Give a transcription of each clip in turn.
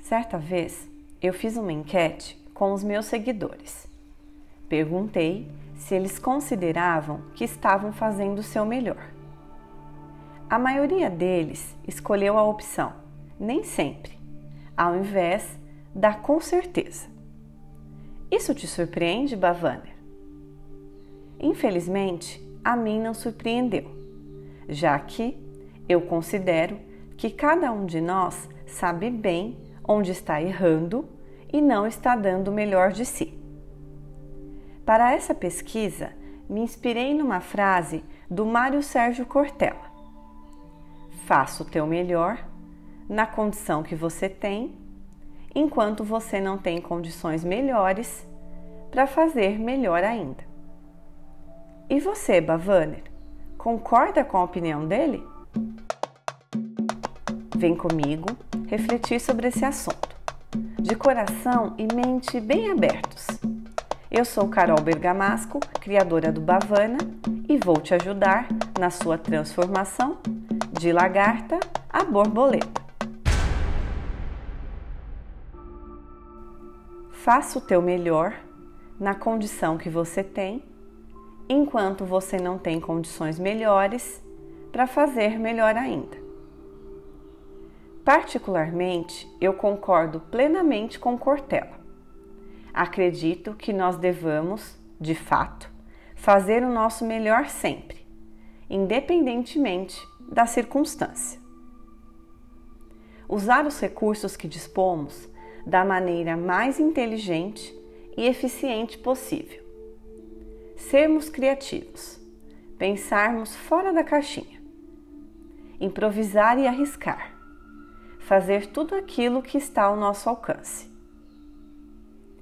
Certa vez, eu fiz uma enquete com os meus seguidores. Perguntei se eles consideravam que estavam fazendo o seu melhor. A maioria deles escolheu a opção nem sempre, ao invés da com certeza. Isso te surpreende, Bavaner? Infelizmente, a mim não surpreendeu, já que eu considero que cada um de nós sabe bem onde está errando e não está dando o melhor de si. Para essa pesquisa, me inspirei numa frase do Mário Sérgio Cortella: Faça o teu melhor na condição que você tem, enquanto você não tem condições melhores para fazer melhor ainda. E você, Bavaner, concorda com a opinião dele? Vem comigo refletir sobre esse assunto, de coração e mente bem abertos. Eu sou Carol Bergamasco, criadora do Bavana, e vou te ajudar na sua transformação de lagarta a borboleta. Faça o teu melhor na condição que você tem, enquanto você não tem condições melhores para fazer melhor ainda. Particularmente, eu concordo plenamente com Cortella. Acredito que nós devamos, de fato, fazer o nosso melhor sempre, independentemente da circunstância. Usar os recursos que dispomos da maneira mais inteligente e eficiente possível. Sermos criativos, pensarmos fora da caixinha, improvisar e arriscar, fazer tudo aquilo que está ao nosso alcance.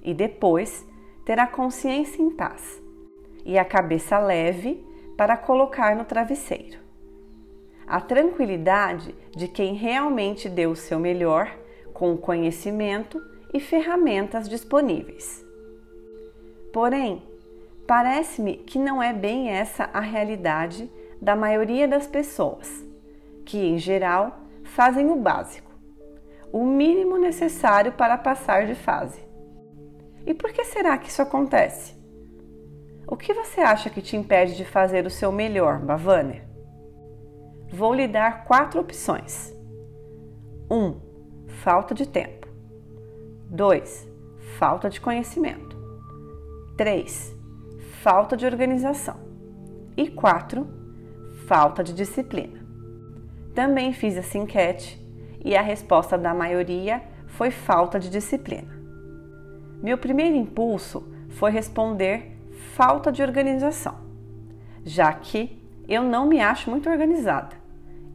E depois ter a consciência em paz e a cabeça leve para colocar no travesseiro. A tranquilidade de quem realmente deu o seu melhor com conhecimento e ferramentas disponíveis. Porém, parece-me que não é bem essa a realidade da maioria das pessoas, que em geral fazem o básico, o mínimo necessário para passar de fase. E por que será que isso acontece? O que você acha que te impede de fazer o seu melhor, Bavaner? Vou lhe dar quatro opções. 1. Um, falta de tempo. 2. Falta de conhecimento. 3. Falta de organização. E 4. Falta de disciplina. Também fiz essa enquete e a resposta da maioria foi falta de disciplina. Meu primeiro impulso foi responder falta de organização, já que eu não me acho muito organizada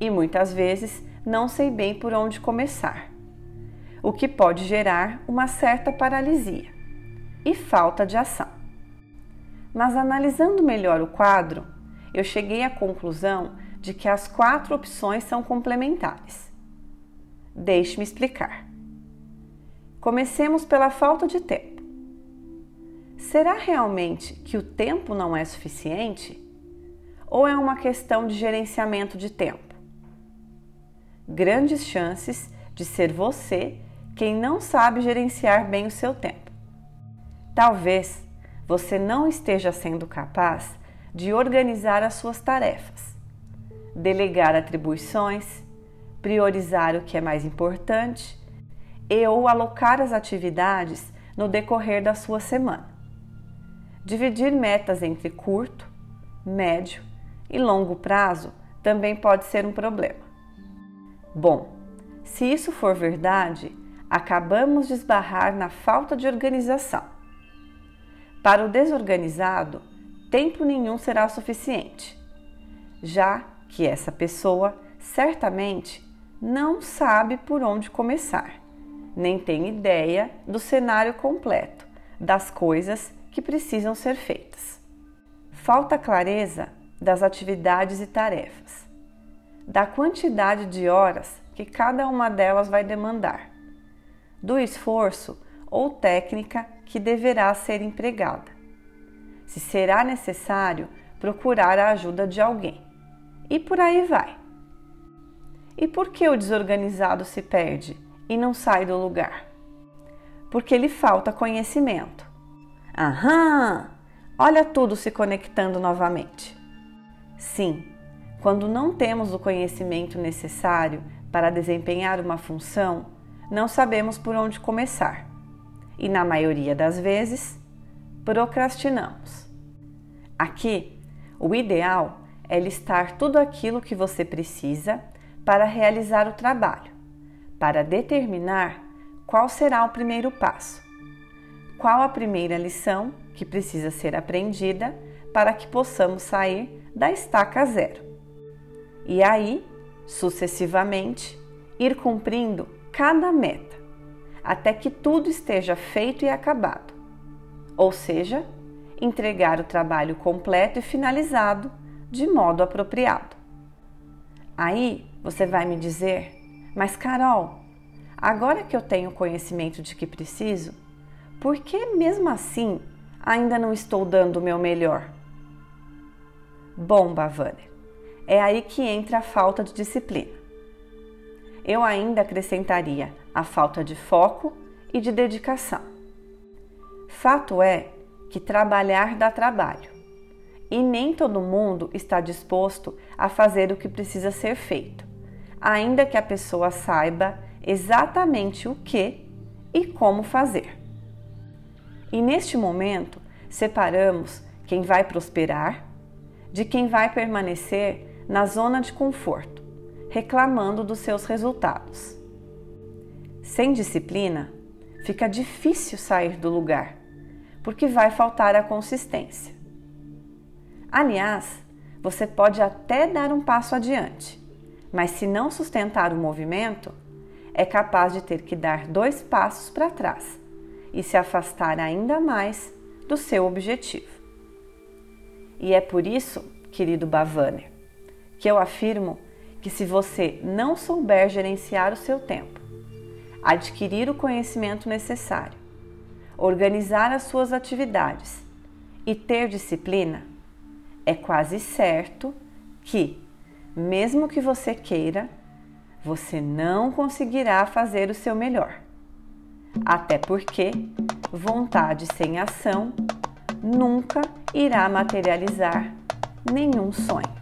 e muitas vezes não sei bem por onde começar o que pode gerar uma certa paralisia e falta de ação. Mas analisando melhor o quadro, eu cheguei à conclusão de que as quatro opções são complementares. Deixe-me explicar. Comecemos pela falta de tempo. Será realmente que o tempo não é suficiente? Ou é uma questão de gerenciamento de tempo? Grandes chances de ser você quem não sabe gerenciar bem o seu tempo. Talvez você não esteja sendo capaz de organizar as suas tarefas, delegar atribuições, priorizar o que é mais importante e ou alocar as atividades no decorrer da sua semana. Dividir metas entre curto, médio e longo prazo também pode ser um problema. Bom, se isso for verdade, acabamos de esbarrar na falta de organização. Para o desorganizado, tempo nenhum será suficiente, já que essa pessoa certamente não sabe por onde começar, nem tem ideia do cenário completo das coisas que precisam ser feitas. Falta clareza das atividades e tarefas, da quantidade de horas que cada uma delas vai demandar do esforço ou técnica que deverá ser empregada. Se será necessário procurar a ajuda de alguém. E por aí vai. E por que o desorganizado se perde e não sai do lugar? Porque lhe falta conhecimento. Aham! Olha tudo se conectando novamente. Sim, quando não temos o conhecimento necessário para desempenhar uma função, não sabemos por onde começar e, na maioria das vezes, procrastinamos. Aqui, o ideal é listar tudo aquilo que você precisa para realizar o trabalho, para determinar qual será o primeiro passo, qual a primeira lição que precisa ser aprendida para que possamos sair da estaca zero. E aí, sucessivamente, ir cumprindo cada meta, até que tudo esteja feito e acabado. Ou seja, entregar o trabalho completo e finalizado de modo apropriado. Aí você vai me dizer, mas Carol, agora que eu tenho conhecimento de que preciso, por que mesmo assim ainda não estou dando o meu melhor? Bom, Bavaner, é aí que entra a falta de disciplina. Eu ainda acrescentaria a falta de foco e de dedicação. Fato é que trabalhar dá trabalho e nem todo mundo está disposto a fazer o que precisa ser feito, ainda que a pessoa saiba exatamente o que e como fazer. E neste momento, separamos quem vai prosperar de quem vai permanecer na zona de conforto, reclamando dos seus resultados. Sem disciplina, fica difícil sair do lugar, porque vai faltar a consistência. Aliás, você pode até dar um passo adiante, mas se não sustentar o movimento, é capaz de ter que dar dois passos para trás e se afastar ainda mais do seu objetivo. E é por isso, querido Bavaner, que eu afirmo que se você não souber gerenciar o seu tempo, adquirir o conhecimento necessário, organizar as suas atividades e ter disciplina, é quase certo que, mesmo que você queira, você não conseguirá fazer o seu melhor. Até porque vontade sem ação nunca irá materializar nenhum sonho.